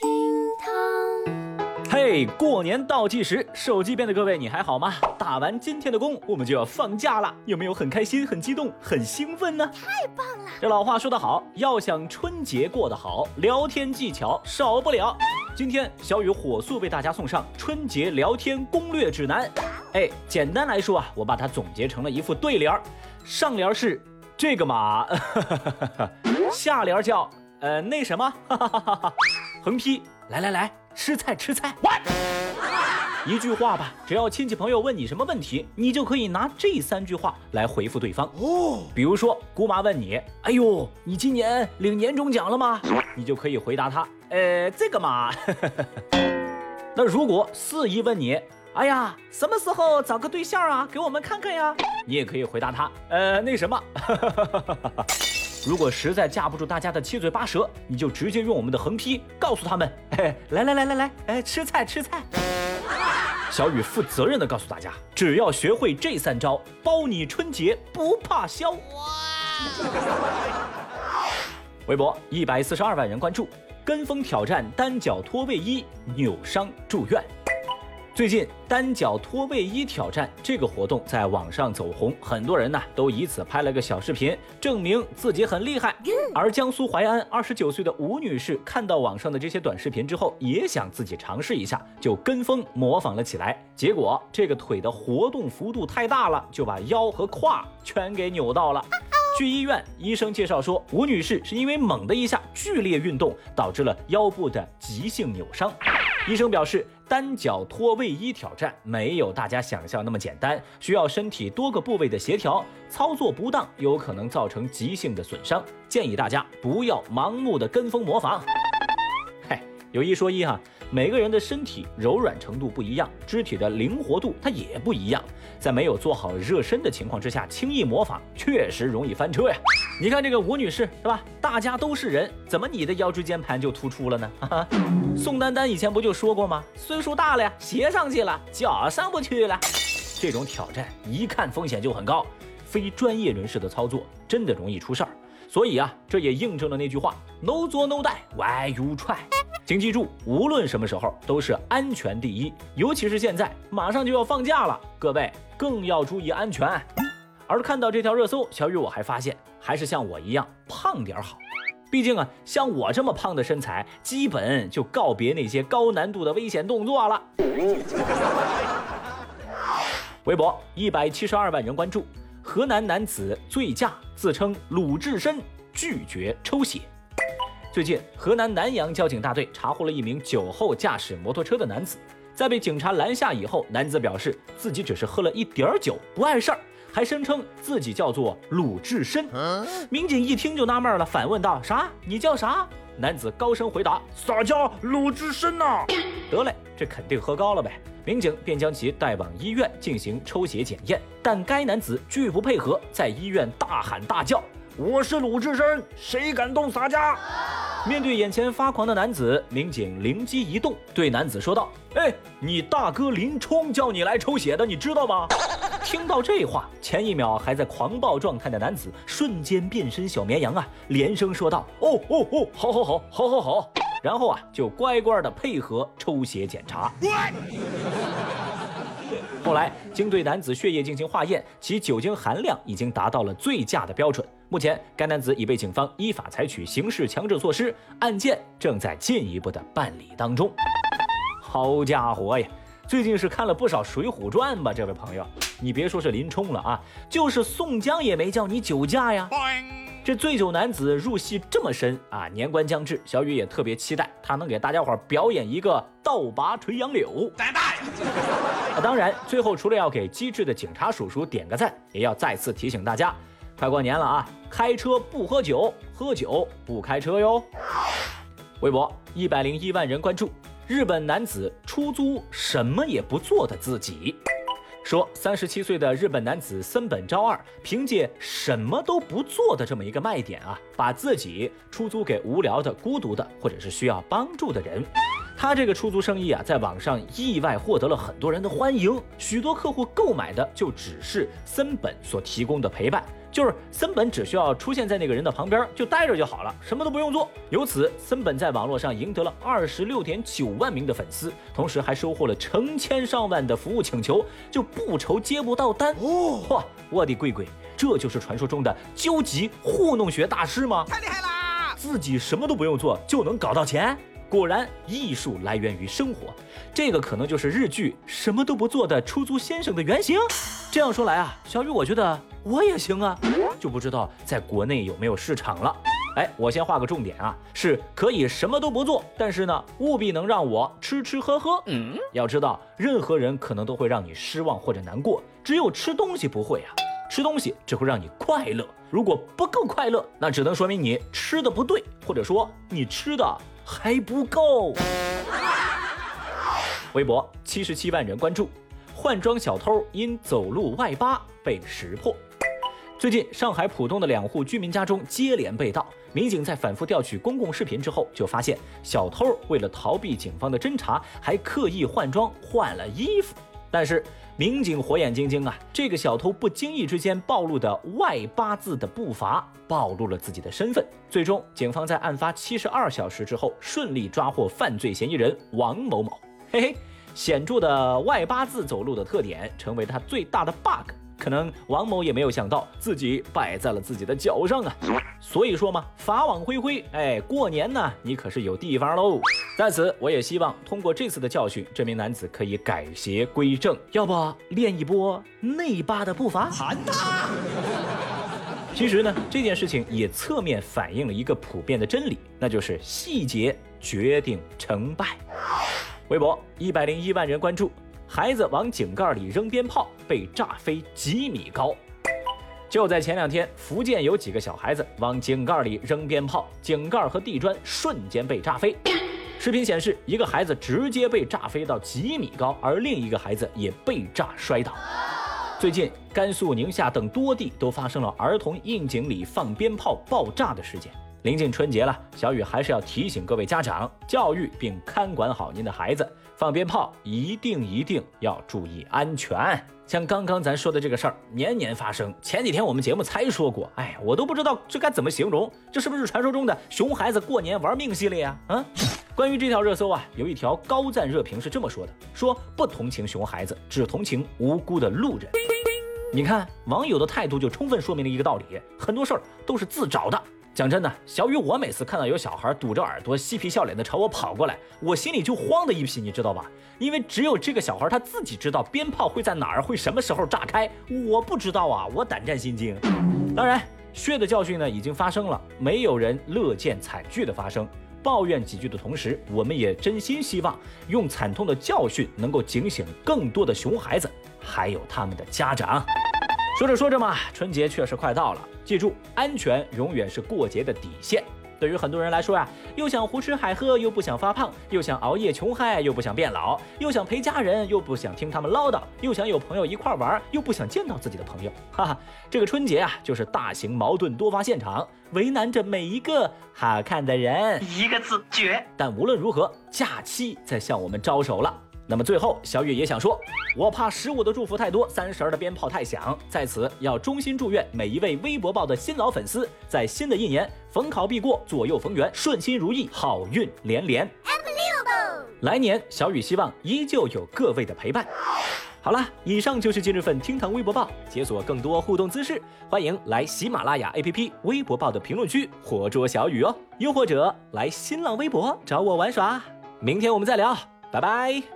厅堂。嘿，过年倒计时，手机边的各位，你还好吗？打完今天的工，我们就要放假了，有没有很开心、很激动、很兴奋呢？太棒了！这老话说得好，要想春节过得好，聊天技巧少不了。今天小雨火速为大家送上春节聊天攻略指南。哎，简单来说啊，我把它总结成了一副对联儿，上联是这个嘛，下联叫呃那什么，横批来来来吃菜吃菜。一句话吧，只要亲戚朋友问你什么问题，你就可以拿这三句话来回复对方。哦，比如说姑妈问你，哎呦，你今年领年终奖了吗？你就可以回答他，呃，这个嘛。那如果四姨问你，哎呀，什么时候找个对象啊？给我们看看呀。你也可以回答他，呃，那什么。如果实在架不住大家的七嘴八舌，你就直接用我们的横批告诉他们，哎，来来来来来，哎，吃菜吃菜。小雨负责任的告诉大家，只要学会这三招，包你春节不怕消。微博一百四十二万人关注，跟风挑战单脚脱卫衣扭伤住院。最近单脚脱卫衣挑战这个活动在网上走红，很多人呢都以此拍了个小视频，证明自己很厉害。而江苏淮安二十九岁的吴女士看到网上的这些短视频之后，也想自己尝试一下，就跟风模仿了起来。结果这个腿的活动幅度太大了，就把腰和胯全给扭到了。去医院，医生介绍说，吴女士是因为猛的一下剧烈运动导致了腰部的急性扭伤。医生表示，单脚脱卫衣挑战没有大家想象那么简单，需要身体多个部位的协调，操作不当有可能造成急性的损伤。建议大家不要盲目的跟风模仿。嘿，有一说一哈，每个人的身体柔软程度不一样，肢体的灵活度它也不一样，在没有做好热身的情况之下，轻易模仿确实容易翻车呀。你看这个吴女士是吧？大家都是人，怎么你的腰椎间盘就突出了呢？哈哈，宋丹丹以前不就说过吗？岁数大了呀，鞋上去了，脚上不去了。这种挑战一看风险就很高，非专业人士的操作真的容易出事儿。所以啊，这也印证了那句话：No 作 No die，Why you try？请记住，无论什么时候都是安全第一，尤其是现在马上就要放假了，各位更要注意安全。而看到这条热搜，小雨我还发现，还是像我一样胖点好。毕竟啊，像我这么胖的身材，基本就告别那些高难度的危险动作了。微博一百七十二万人关注，河南男子醉驾自称鲁智深，拒绝抽血。最近，河南南阳交警大队查获了一名酒后驾驶摩托车的男子，在被警察拦下以后，男子表示自己只是喝了一点酒，不碍事儿。还声称自己叫做鲁智深，民警一听就纳闷了，反问道：“啥？你叫啥？”男子高声回答：“撒娇鲁智深呐？” 得嘞，这肯定喝高了呗。民警便将其带往医院进行抽血检验，但该男子拒不配合，在医院大喊大叫：“我是鲁智深，谁敢动洒家？”面对眼前发狂的男子，民警灵机一动，对男子说道：“哎，你大哥林冲叫你来抽血的，你知道吗？”听到这话，前一秒还在狂暴状态的男子瞬间变身小绵羊啊，连声说道：“哦哦哦，好好好，好好好。”然后啊，就乖乖的配合抽血检查。后来经对男子血液进行化验，其酒精含量已经达到了醉驾的标准。目前，该男子已被警方依法采取刑事强制措施，案件正在进一步的办理当中。好家伙呀！最近是看了不少《水浒传》吧，这位朋友，你别说是林冲了啊，就是宋江也没叫你酒驾呀。这醉酒男子入戏这么深啊，年关将至，小雨也特别期待他能给大家伙表演一个倒拔垂杨柳。当然，最后除了要给机智的警察叔叔点个赞，也要再次提醒大家，快过年了啊，开车不喝酒，喝酒不开车哟。微博一百零一万人关注。日本男子出租什么也不做的自己，说三十七岁的日本男子森本昭二凭借什么都不做的这么一个卖点啊，把自己出租给无聊的、孤独的或者是需要帮助的人。他这个出租生意啊，在网上意外获得了很多人的欢迎，许多客户购买的就只是森本所提供的陪伴。就是森本只需要出现在那个人的旁边，就待着就好了，什么都不用做。由此，森本在网络上赢得了二十六点九万名的粉丝，同时还收获了成千上万的服务请求，就不愁接不到单。哦，嚯，我的贵贵，这就是传说中的究极糊弄学大师吗？太厉害啦！自己什么都不用做就能搞到钱。果然，艺术来源于生活，这个可能就是日剧什么都不做的出租先生的原型。这样说来啊，小雨，我觉得我也行啊，就不知道在国内有没有市场了。哎，我先画个重点啊，是可以什么都不做，但是呢，务必能让我吃吃喝喝。嗯，要知道，任何人可能都会让你失望或者难过，只有吃东西不会啊，吃东西只会让你快乐。如果不够快乐，那只能说明你吃的不对，或者说你吃的。还不够。微博七十七万人关注，换装小偷因走路外八被识破。最近，上海浦东的两户居民家中接连被盗，民警在反复调取公共视频之后，就发现小偷为了逃避警方的侦查，还刻意换装换了衣服。但是民警火眼金睛啊，这个小偷不经意之间暴露的外八字的步伐，暴露了自己的身份。最终，警方在案发七十二小时之后，顺利抓获犯罪嫌疑人王某某。嘿嘿，显著的外八字走路的特点，成为他最大的 bug。可能王某也没有想到自己败在了自己的脚上啊。所以说嘛，法网恢恢，哎，过年呢，你可是有地方喽。在此，我也希望通过这次的教训，这名男子可以改邪归正，要不练一波内八的步伐。喊他！其实呢，这件事情也侧面反映了一个普遍的真理，那就是细节决定成败。微博一百零一万人关注，孩子往井盖里扔鞭炮被炸飞几米高。就在前两天，福建有几个小孩子往井盖里扔鞭炮，井盖和地砖瞬间被炸飞。视频显示，一个孩子直接被炸飞到几米高，而另一个孩子也被炸摔倒。最近，甘肃宁夏等多地都发生了儿童窨井里放鞭炮爆炸的事件。临近春节了，小雨还是要提醒各位家长，教育并看管好您的孩子，放鞭炮一定一定要注意安全。像刚刚咱说的这个事儿，年年发生。前几天我们节目才说过，哎，我都不知道这该怎么形容，这是不是传说中的熊孩子过年玩命系列呀？啊？关于这条热搜啊，有一条高赞热评是这么说的：说不同情熊孩子，只同情无辜的路人。你看网友的态度就充分说明了一个道理：很多事儿都是自找的。讲真的，小雨，我每次看到有小孩堵着耳朵、嬉皮笑脸的朝我跑过来，我心里就慌的一批，你知道吧？因为只有这个小孩他自己知道鞭炮会在哪儿，会什么时候炸开，我不知道啊，我胆战心惊。当然，血的教训呢已经发生了，没有人乐见惨剧的发生。抱怨几句的同时，我们也真心希望用惨痛的教训能够警醒更多的熊孩子，还有他们的家长。说着说着嘛，春节确实快到了，记住，安全永远是过节的底线。对于很多人来说呀，又想胡吃海喝，又不想发胖，又想熬夜穷嗨，又不想变老，又想陪家人，又不想听他们唠叨，又想有朋友一块玩，又不想见到自己的朋友。哈哈，这个春节啊，就是大型矛盾多发现场，为难着每一个好看的人。一个字绝。但无论如何，假期在向我们招手了。那么最后，小雨也想说，我怕十五的祝福太多，三十的鞭炮太响，在此要衷心祝愿每一位微博报的新老粉丝，在新的一年逢考必过，左右逢源，顺心如意，好运连连。来年，小雨希望依旧有各位的陪伴。好了，以上就是今日份厅堂微博报，解锁更多互动姿势，欢迎来喜马拉雅 APP 微博报的评论区活捉小雨哦，又或者来新浪微博找我玩耍。明天我们再聊，拜拜。